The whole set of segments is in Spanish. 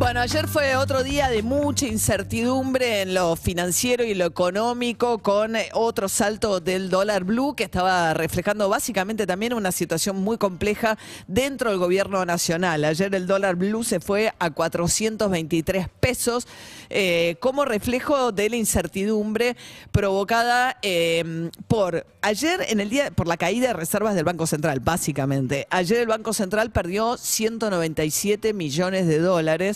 Bueno, ayer fue otro día de mucha incertidumbre en lo financiero y lo económico con eh, otro salto del dólar blue que estaba reflejando básicamente también una situación muy compleja dentro del gobierno nacional. Ayer el dólar blue se fue a 423 pesos eh, como reflejo de la incertidumbre provocada eh, por ayer en el día por la caída de reservas del Banco Central, básicamente. Ayer el Banco Central perdió 197 millones de dólares.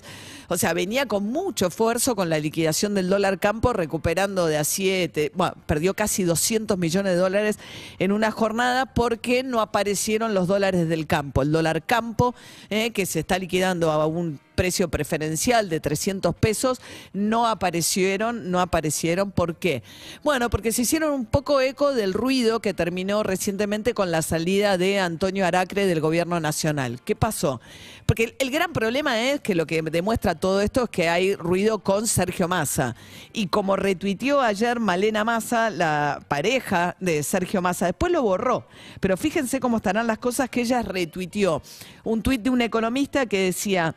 O sea, venía con mucho esfuerzo con la liquidación del dólar campo, recuperando de a 7, bueno, perdió casi 200 millones de dólares en una jornada porque no aparecieron los dólares del campo. El dólar campo, eh, que se está liquidando a un precio preferencial de 300 pesos, no aparecieron, no aparecieron. ¿Por qué? Bueno, porque se hicieron un poco eco del ruido que terminó recientemente con la salida de Antonio Aracre del gobierno nacional. ¿Qué pasó? Porque el, gran problema es que lo que demuestra todo esto es que hay ruido con Sergio Massa. Y como retuiteó ayer Malena Massa, la pareja de Sergio Massa, después lo borró. Pero fíjense cómo estarán las cosas que ella retuiteó. Un tuit de un economista que decía,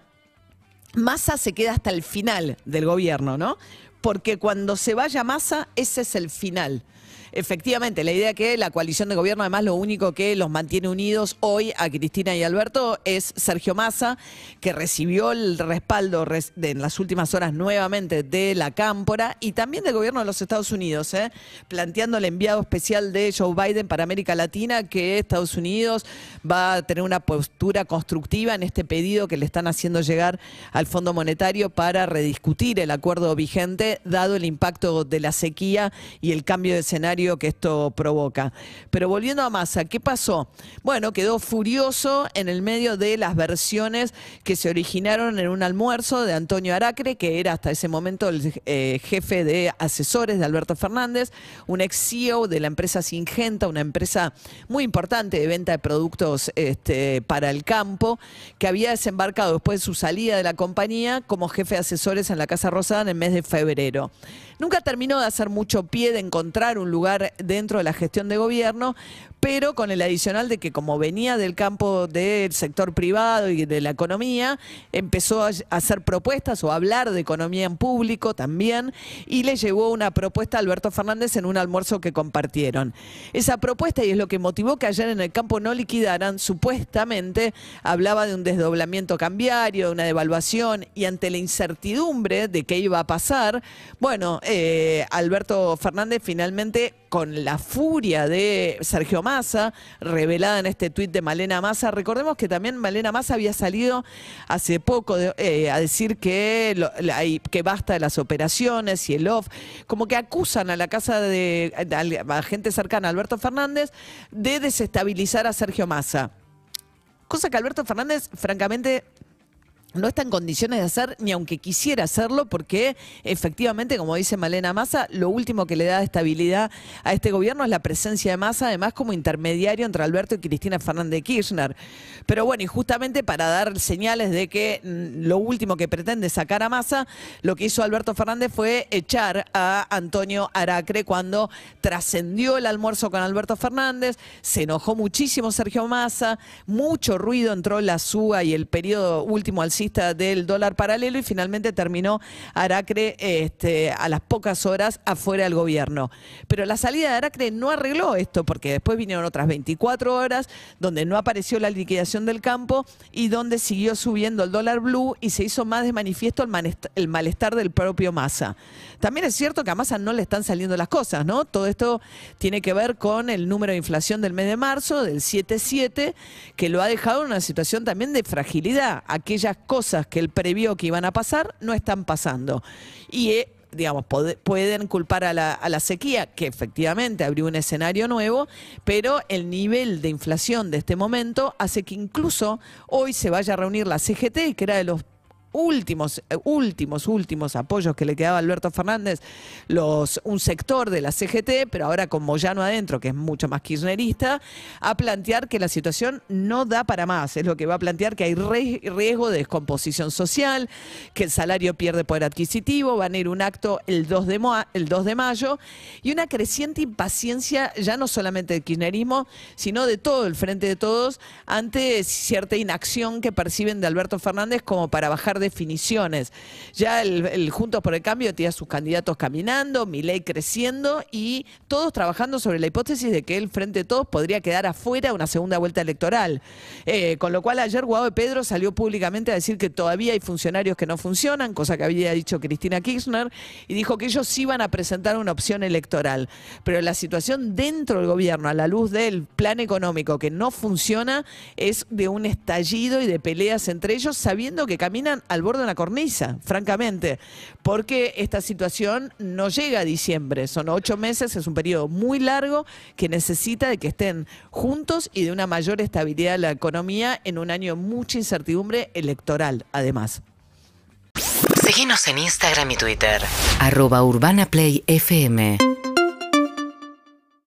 Massa se queda hasta el final del gobierno, ¿no? Porque cuando se vaya Massa, ese es el final. Efectivamente, la idea que la coalición de gobierno, además, lo único que los mantiene unidos hoy a Cristina y Alberto es Sergio Massa, que recibió el respaldo en las últimas horas nuevamente de la Cámpora y también del gobierno de los Estados Unidos, ¿eh? planteando el enviado especial de Joe Biden para América Latina que Estados Unidos va a tener una postura constructiva en este pedido que le están haciendo llegar al Fondo Monetario para rediscutir el acuerdo vigente, dado el impacto de la sequía y el cambio de escenario que esto provoca. Pero volviendo a Massa, ¿qué pasó? Bueno, quedó furioso en el medio de las versiones que se originaron en un almuerzo de Antonio Aracre, que era hasta ese momento el eh, jefe de asesores de Alberto Fernández, un ex CEO de la empresa Singenta, una empresa muy importante de venta de productos este, para el campo, que había desembarcado después de su salida de la compañía como jefe de asesores en la Casa Rosada en el mes de febrero. Nunca terminó de hacer mucho pie de encontrar un lugar dentro de la gestión de gobierno, pero con el adicional de que como venía del campo del sector privado y de la economía, empezó a hacer propuestas o a hablar de economía en público también y le llevó una propuesta a Alberto Fernández en un almuerzo que compartieron. Esa propuesta, y es lo que motivó que ayer en el campo no liquidaran, supuestamente hablaba de un desdoblamiento cambiario, de una devaluación y ante la incertidumbre de qué iba a pasar, bueno, eh, Alberto Fernández finalmente con la furia de Sergio Massa, revelada en este tuit de Malena Massa. Recordemos que también Malena Massa había salido hace poco eh, a decir que, que basta de las operaciones y el off, como que acusan a la casa de a gente cercana a Alberto Fernández de desestabilizar a Sergio Massa. Cosa que Alberto Fernández, francamente, no está en condiciones de hacer ni aunque quisiera hacerlo porque efectivamente, como dice Malena Massa, lo último que le da estabilidad a este gobierno es la presencia de Massa, además como intermediario entre Alberto y Cristina Fernández de Kirchner. Pero bueno, y justamente para dar señales de que mm, lo último que pretende sacar a Massa, lo que hizo Alberto Fernández fue echar a Antonio Aracre cuando trascendió el almuerzo con Alberto Fernández, se enojó muchísimo Sergio Massa, mucho ruido entró la SUA y el periodo último del dólar paralelo y finalmente terminó Aracre este, a las pocas horas afuera del gobierno. Pero la salida de Aracre no arregló esto porque después vinieron otras 24 horas donde no apareció la liquidación del campo y donde siguió subiendo el dólar blue y se hizo más de manifiesto el malestar del propio Massa. También es cierto que a Massa no le están saliendo las cosas, ¿no? Todo esto tiene que ver con el número de inflación del mes de marzo, del 7,7, que lo ha dejado en una situación también de fragilidad. Aquellas cosas que él previó que iban a pasar no están pasando. Y eh, digamos, pueden culpar a la, a la sequía, que efectivamente abrió un escenario nuevo, pero el nivel de inflación de este momento hace que incluso hoy se vaya a reunir la CGT, que era de los últimos, eh, últimos, últimos apoyos que le quedaba a Alberto Fernández, los, un sector de la CGT, pero ahora con Moyano adentro, que es mucho más kirchnerista, a plantear que la situación no da para más. Es lo que va a plantear que hay riesgo de descomposición social, que el salario pierde poder adquisitivo, va a ir un acto el 2 de, el 2 de mayo y una creciente impaciencia ya no solamente del kirchnerismo, sino de todo el frente de todos ante cierta inacción que perciben de Alberto Fernández como para bajar definiciones. Ya el, Juntos por el Cambio tiene sus candidatos caminando, ley creciendo y todos trabajando sobre la hipótesis de que el frente de todos podría quedar afuera una segunda vuelta electoral. Eh, con lo cual ayer Guado Pedro salió públicamente a decir que todavía hay funcionarios que no funcionan, cosa que había dicho Cristina Kirchner, y dijo que ellos iban a presentar una opción electoral. Pero la situación dentro del gobierno, a la luz del plan económico que no funciona, es de un estallido y de peleas entre ellos, sabiendo que caminan al borde de una cornisa, francamente, porque esta situación no llega a diciembre, son ocho meses, es un periodo muy largo que necesita de que estén juntos y de una mayor estabilidad de la economía en un año mucha incertidumbre electoral, además. Síguenos en Instagram y Twitter. Arroba Urbana Play FM.